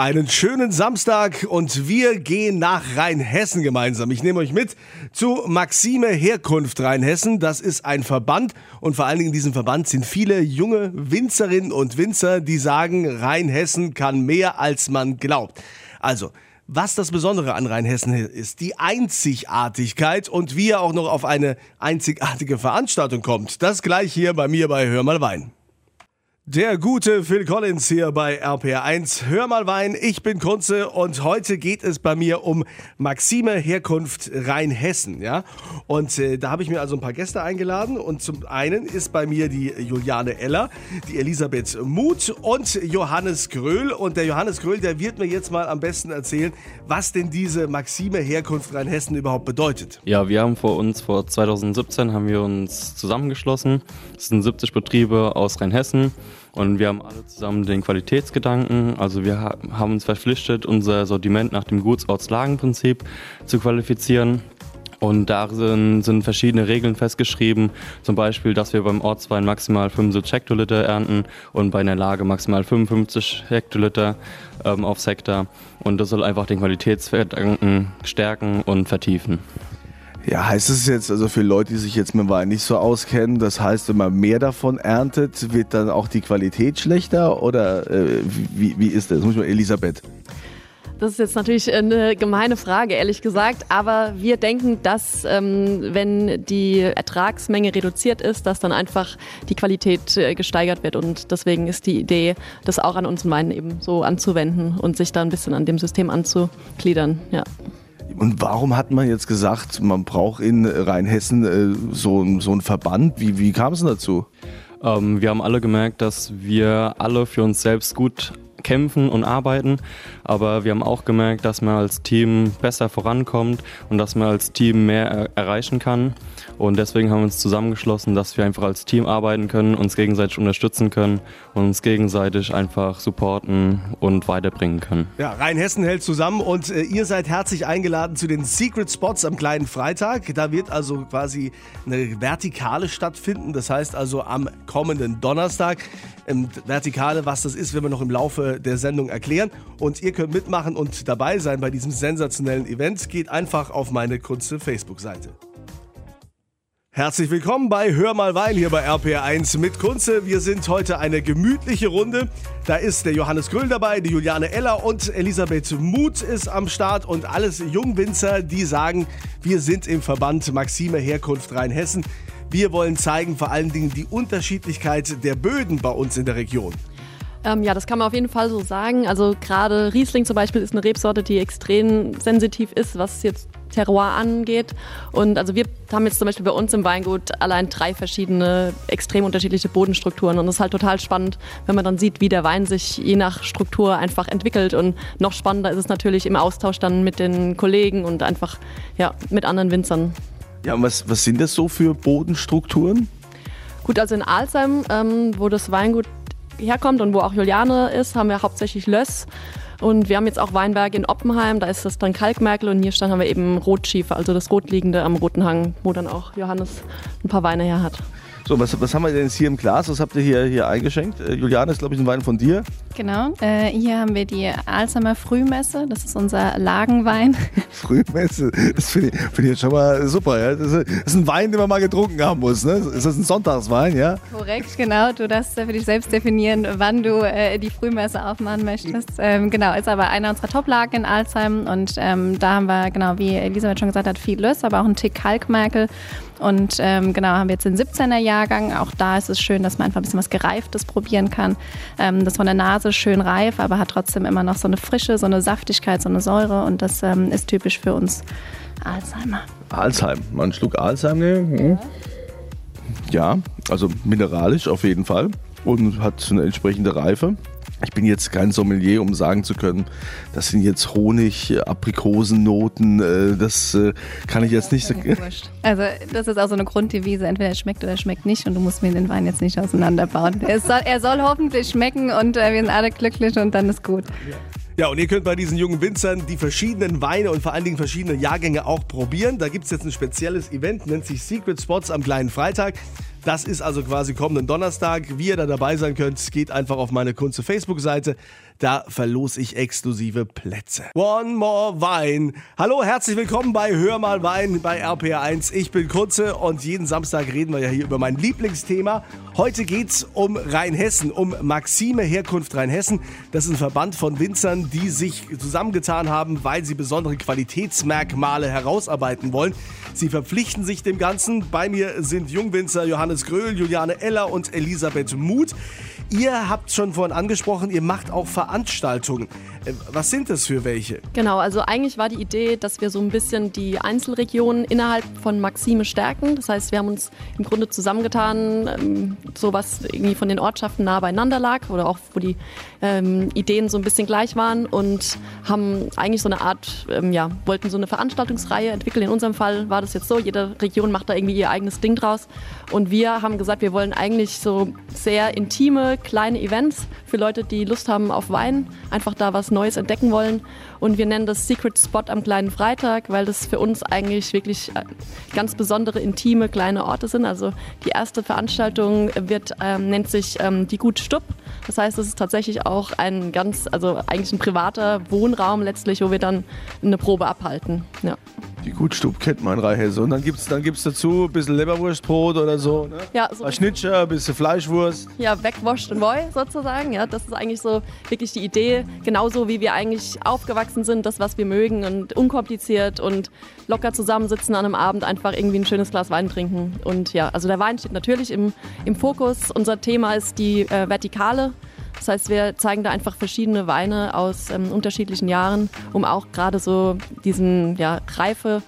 Einen schönen Samstag und wir gehen nach Rheinhessen gemeinsam. Ich nehme euch mit zu Maxime Herkunft Rheinhessen. Das ist ein Verband und vor allen Dingen in diesem Verband sind viele junge Winzerinnen und Winzer, die sagen, Rheinhessen kann mehr als man glaubt. Also, was das Besondere an Rheinhessen ist, die Einzigartigkeit und wie er auch noch auf eine einzigartige Veranstaltung kommt. Das gleich hier bei mir bei Hör mal Wein. Der gute Phil Collins hier bei RPR1. Hör mal Wein, ich bin Kunze und heute geht es bei mir um Maxime Herkunft Rheinhessen, ja? Und äh, da habe ich mir also ein paar Gäste eingeladen und zum einen ist bei mir die Juliane Eller, die Elisabeth Muth und Johannes Gröhl und der Johannes Gröhl, der wird mir jetzt mal am besten erzählen, was denn diese Maxime Herkunft Rheinhessen überhaupt bedeutet. Ja, wir haben vor uns vor 2017 haben wir uns zusammengeschlossen. Es sind 70 Betriebe aus Rheinhessen. Und wir haben alle zusammen den Qualitätsgedanken. Also wir haben uns verpflichtet, unser Sortiment nach dem Gutsortslagenprinzip zu qualifizieren. Und darin sind verschiedene Regeln festgeschrieben, zum Beispiel, dass wir beim Ortswein maximal 75 Hektoliter ernten und bei einer Lage maximal 55 Hektoliter ähm, aufs Hektar. Und das soll einfach den Qualitätsgedanken stärken und vertiefen. Ja, heißt es jetzt also für Leute, die sich jetzt mit Wein nicht so auskennen, das heißt, wenn man mehr davon erntet, wird dann auch die Qualität schlechter oder äh, wie, wie ist das? Muss ich mal Elisabeth. Das ist jetzt natürlich eine gemeine Frage, ehrlich gesagt. Aber wir denken, dass ähm, wenn die Ertragsmenge reduziert ist, dass dann einfach die Qualität äh, gesteigert wird. Und deswegen ist die Idee, das auch an unseren Weinen eben so anzuwenden und sich da ein bisschen an dem System anzugliedern. Ja. Und warum hat man jetzt gesagt, man braucht in Rheinhessen äh, so, so einen Verband? Wie, wie kam es dazu? Ähm, wir haben alle gemerkt, dass wir alle für uns selbst gut kämpfen und arbeiten. Aber wir haben auch gemerkt, dass man als Team besser vorankommt und dass man als Team mehr erreichen kann. Und deswegen haben wir uns zusammengeschlossen, dass wir einfach als Team arbeiten können, uns gegenseitig unterstützen können und uns gegenseitig einfach supporten und weiterbringen können. Ja, Rheinhessen hält zusammen und äh, ihr seid herzlich eingeladen zu den Secret Spots am kleinen Freitag. Da wird also quasi eine Vertikale stattfinden. Das heißt also am kommenden Donnerstag. Ähm, Vertikale, was das ist, werden wir noch im Laufe der Sendung erklären. Und ihr könnt mitmachen und dabei sein bei diesem sensationellen Event. Geht einfach auf meine Kunze Facebook-Seite. Herzlich willkommen bei Hör mal Wein hier bei RPR1 mit Kunze. Wir sind heute eine gemütliche Runde. Da ist der Johannes Gröll dabei, die Juliane Eller und Elisabeth Muth ist am Start und alles Jungwinzer, die sagen, wir sind im Verband Maxime Herkunft Rheinhessen. Wir wollen zeigen vor allen Dingen die Unterschiedlichkeit der Böden bei uns in der Region. Ähm, ja, das kann man auf jeden Fall so sagen. Also gerade Riesling zum Beispiel ist eine Rebsorte, die extrem sensitiv ist, was jetzt Terroir angeht. Und also wir haben jetzt zum Beispiel bei uns im Weingut allein drei verschiedene extrem unterschiedliche Bodenstrukturen. Und das ist halt total spannend, wenn man dann sieht, wie der Wein sich je nach Struktur einfach entwickelt. Und noch spannender ist es natürlich im Austausch dann mit den Kollegen und einfach ja, mit anderen Winzern. Ja, und was, was sind das so für Bodenstrukturen? Gut, also in Alzheim, ähm, wo das Weingut herkommt und wo auch Juliane ist, haben wir hauptsächlich Löss. Und wir haben jetzt auch Weinberge in Oppenheim, da ist das dann Kalkmerkel und hier stand haben wir eben Rotschiefer, also das Rotliegende am Roten Hang, wo dann auch Johannes ein paar Weine her hat. So, was, was haben wir denn jetzt hier im Glas? Was habt ihr hier, hier eingeschenkt? Äh, Juliane ist, glaube ich, ein Wein von dir. Genau. Äh, hier haben wir die Alzheimer Frühmesse. Das ist unser Lagenwein. Frühmesse, das finde ich, find ich jetzt schon mal super. Ja? Das, ist, ein Wein, den man mal getrunken haben muss. Ne? Ist das ein Sonntagswein, ja? Korrekt, genau. Du darfst für dich selbst definieren, wann du äh, die Frühmesse aufmachen möchtest. Ähm, genau, ist aber einer unserer Top-Lagen in Alzheim. Und ähm, da haben wir, genau, wie Elisabeth schon gesagt hat, viel Löss, aber auch einen Tick Kalkmerkel. Und ähm, genau, haben wir jetzt den 17er Jahrgang. Auch da ist es schön, dass man einfach ein bisschen was Gereiftes probieren kann. Ähm, das von der Nase schön reif, aber hat trotzdem immer noch so eine Frische, so eine Saftigkeit, so eine Säure. Und das ähm, ist typisch für uns Alzheimer. Alzheim, mal einen Schluck Alzheim nehmen. Mhm. Ja, also mineralisch auf jeden Fall und hat eine entsprechende Reife. Ich bin jetzt kein Sommelier, um sagen zu können, das sind jetzt Honig, Aprikosennoten, äh, das äh, kann ich jetzt nicht sagen. Also das ist auch so eine Grunddevise, entweder es schmeckt oder es schmeckt nicht und du musst mir den Wein jetzt nicht auseinanderbauen. Er soll, er soll hoffentlich schmecken und äh, wir sind alle glücklich und dann ist gut. Ja, und ihr könnt bei diesen jungen Winzern die verschiedenen Weine und vor allen Dingen verschiedene Jahrgänge auch probieren. Da gibt es jetzt ein spezielles Event, nennt sich Secret Spots am kleinen Freitag. Das ist also quasi kommenden Donnerstag. Wie ihr da dabei sein könnt, geht einfach auf meine Kunze Facebook-Seite. Da verlose ich exklusive Plätze. One more Wein. Hallo, herzlich willkommen bei Hör mal Wein bei RPR1. Ich bin Kurze und jeden Samstag reden wir ja hier über mein Lieblingsthema. Heute geht's um Rheinhessen, um Maxime Herkunft Rheinhessen. Das ist ein Verband von Winzern, die sich zusammengetan haben, weil sie besondere Qualitätsmerkmale herausarbeiten wollen. Sie verpflichten sich dem Ganzen. Bei mir sind Jungwinzer Johannes Gröhl, Juliane Eller und Elisabeth Muth. Ihr habt schon vorhin angesprochen, ihr macht auch Veranstaltungen. Äh, was sind das für welche? Genau, also eigentlich war die Idee, dass wir so ein bisschen die Einzelregionen innerhalb von Maxime stärken. Das heißt, wir haben uns im Grunde zusammengetan, ähm, so was irgendwie von den Ortschaften nah beieinander lag oder auch wo die ähm, Ideen so ein bisschen gleich waren und haben eigentlich so eine Art, ähm, ja, wollten so eine Veranstaltungsreihe entwickeln. In unserem Fall war das jetzt so, jede Region macht da irgendwie ihr eigenes Ding draus. Und wir haben gesagt, wir wollen eigentlich so sehr intime, kleine Events für Leute, die Lust haben auf Wein, einfach da was Neues entdecken wollen. Und wir nennen das Secret Spot am kleinen Freitag, weil das für uns eigentlich wirklich äh, ganz besondere, intime, kleine Orte sind. Also die erste Veranstaltung wird, ähm, nennt sich ähm, die Gut Stupp. Das heißt, es ist tatsächlich auch ein ganz, also eigentlich ein privater Wohnraum letztlich, wo wir dann eine Probe abhalten. Ja. Die Gutstub kennt man in Rheinhesse. Und dann gibt es dann gibt's dazu ein bisschen Leberwurstbrot oder so. Ne? Ja, so ein Schnitzer, ein bisschen Fleischwurst. Ja, wegwascht und Woi sozusagen. Ja, das ist eigentlich so wirklich die Idee. Genauso wie wir eigentlich aufgewachsen sind, das, was wir mögen und unkompliziert und locker zusammensitzen an einem Abend, einfach irgendwie ein schönes Glas Wein trinken. Und ja, also der Wein steht natürlich im, im Fokus. Unser Thema ist die äh, Vertikale. Das heißt, wir zeigen da einfach verschiedene Weine aus ähm, unterschiedlichen Jahren, um auch gerade so diesen ja, Reife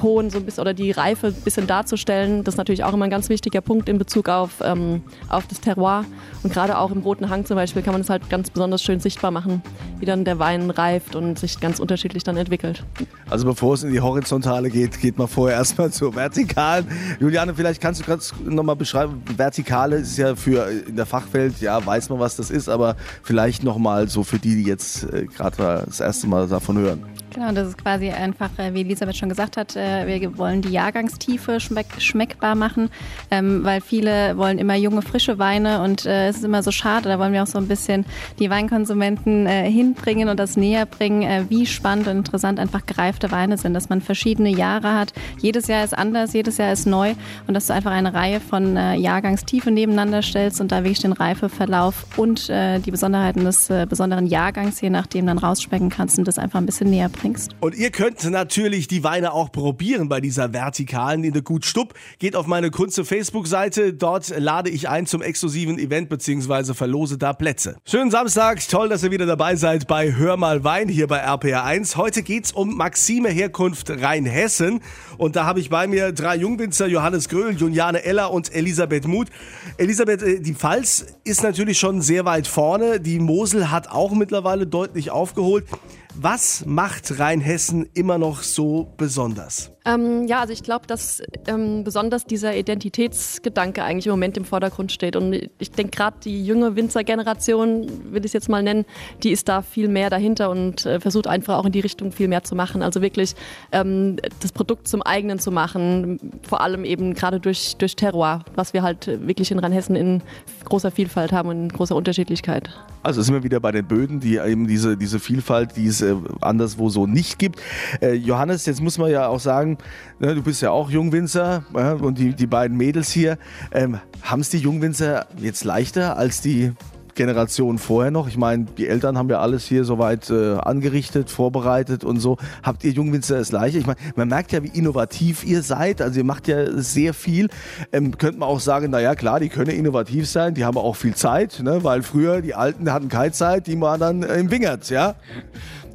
Ton so ein bisschen oder die Reife ein bisschen darzustellen. Das ist natürlich auch immer ein ganz wichtiger Punkt in Bezug auf, ähm, auf das Terroir. Und gerade auch im Roten Hang zum Beispiel kann man es halt ganz besonders schön sichtbar machen, wie dann der Wein reift und sich ganz unterschiedlich dann entwickelt. Also bevor es in die Horizontale geht, geht man vorher erstmal zur Vertikalen. Juliane, vielleicht kannst du kurz nochmal beschreiben, Vertikale ist ja für in der Fachwelt, ja, weiß man, was das ist, aber vielleicht nochmal so für die, die jetzt äh, gerade das erste Mal davon hören. Genau, das ist quasi einfach, äh, wie Elisabeth schon gesagt hat, äh, wir wollen die Jahrgangstiefe schmeck schmeckbar machen, ähm, weil viele wollen immer junge, frische Weine und äh, es ist immer so schade, da wollen wir auch so ein bisschen die Weinkonsumenten hinbringen und das näher bringen, wie spannend und interessant einfach gereifte Weine sind, dass man verschiedene Jahre hat. Jedes Jahr ist anders, jedes Jahr ist neu und dass du einfach eine Reihe von Jahrgangstiefe nebeneinander stellst und da wirklich den Reifeverlauf und die Besonderheiten des besonderen Jahrgangs, je nachdem dann rausschmecken kannst und das einfach ein bisschen näher bringen trinkst. Und ihr könnt natürlich die Weine auch probieren bei dieser Vertikalen in der Gut Stupp. Geht auf meine Kunze Facebook-Seite. Dort lade ich ein zum exklusiven Event bzw. verlose da Plätze. Schönen Samstag. Toll, dass ihr wieder dabei seid bei Hör mal Wein hier bei RPR1. Heute geht's um Maxime Herkunft Rheinhessen. Und da habe ich bei mir drei Jungwinzer, Johannes Gröhl, Juliane Eller und Elisabeth Muth. Elisabeth, äh, die Pfalz ist natürlich schon sehr weit vorne. Die Mosel hat auch mittlerweile deutlich aufgeholt. Was macht Rheinhessen immer noch so besonders? Ähm, ja, also ich glaube, dass ähm, besonders dieser Identitätsgedanke eigentlich im Moment im Vordergrund steht. Und ich denke gerade die junge Winzergeneration, will ich es jetzt mal nennen, die ist da viel mehr dahinter und äh, versucht einfach auch in die Richtung viel mehr zu machen. Also wirklich ähm, das Produkt zum eigenen zu machen, vor allem eben gerade durch, durch Terroir, was wir halt wirklich in Rheinhessen in großer Vielfalt haben und in großer Unterschiedlichkeit. Also sind wir wieder bei den Böden, die eben diese, diese Vielfalt, die es äh, anderswo so nicht gibt. Äh, Johannes, jetzt muss man ja auch sagen, ne, du bist ja auch Jungwinzer und die, die beiden Mädels hier, ähm, haben es die Jungwinzer jetzt leichter als die Generation vorher noch? Ich meine, die Eltern haben ja alles hier soweit äh, angerichtet, vorbereitet und so. Habt ihr Jungwinzer das Gleiche? Ich meine, man merkt ja, wie innovativ ihr seid. Also ihr macht ja sehr viel. Ähm, könnte man auch sagen, naja, klar, die können innovativ sein, die haben auch viel Zeit, ne? weil früher die Alten hatten keine Zeit, die waren dann äh, im Wingert, ja?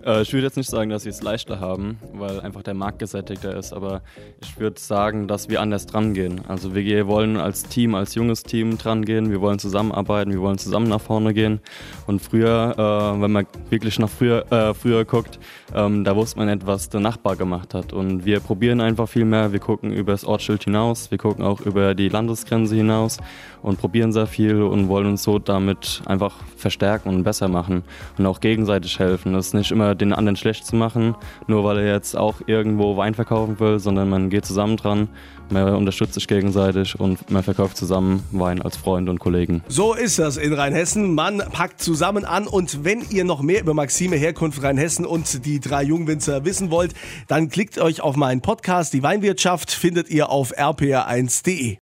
Äh, ich würde jetzt nicht sagen, dass sie es leichter haben, weil einfach der Markt gesättigter ist, aber ich würde sagen, dass wir anders dran gehen. Also wir wollen als Team, als junges Team dran gehen, wir wollen zusammenarbeiten, wir wollen zusammen nach vorne gehen. Und früher, äh, wenn man wirklich nach früher, äh, früher guckt, ähm, da wusste man nicht, was der Nachbar gemacht hat. Und wir probieren einfach viel mehr, wir gucken über das Ortsschild hinaus, wir gucken auch über die Landesgrenze hinaus und probieren sehr viel und wollen uns so damit einfach verstärken und besser machen und auch gegenseitig helfen. Das ist nicht immer den anderen schlecht zu machen, nur weil er jetzt auch irgendwo Wein verkaufen will, sondern man geht zusammen dran, man unterstützt sich gegenseitig und man verkauft zusammen Wein als Freund und Kollegen. So ist das in Rheinhessen. Man packt zusammen an und wenn ihr noch mehr über Maxime Herkunft Rheinhessen und die drei Jungwinzer wissen wollt, dann klickt euch auf meinen Podcast. Die Weinwirtschaft findet ihr auf rpr1.de.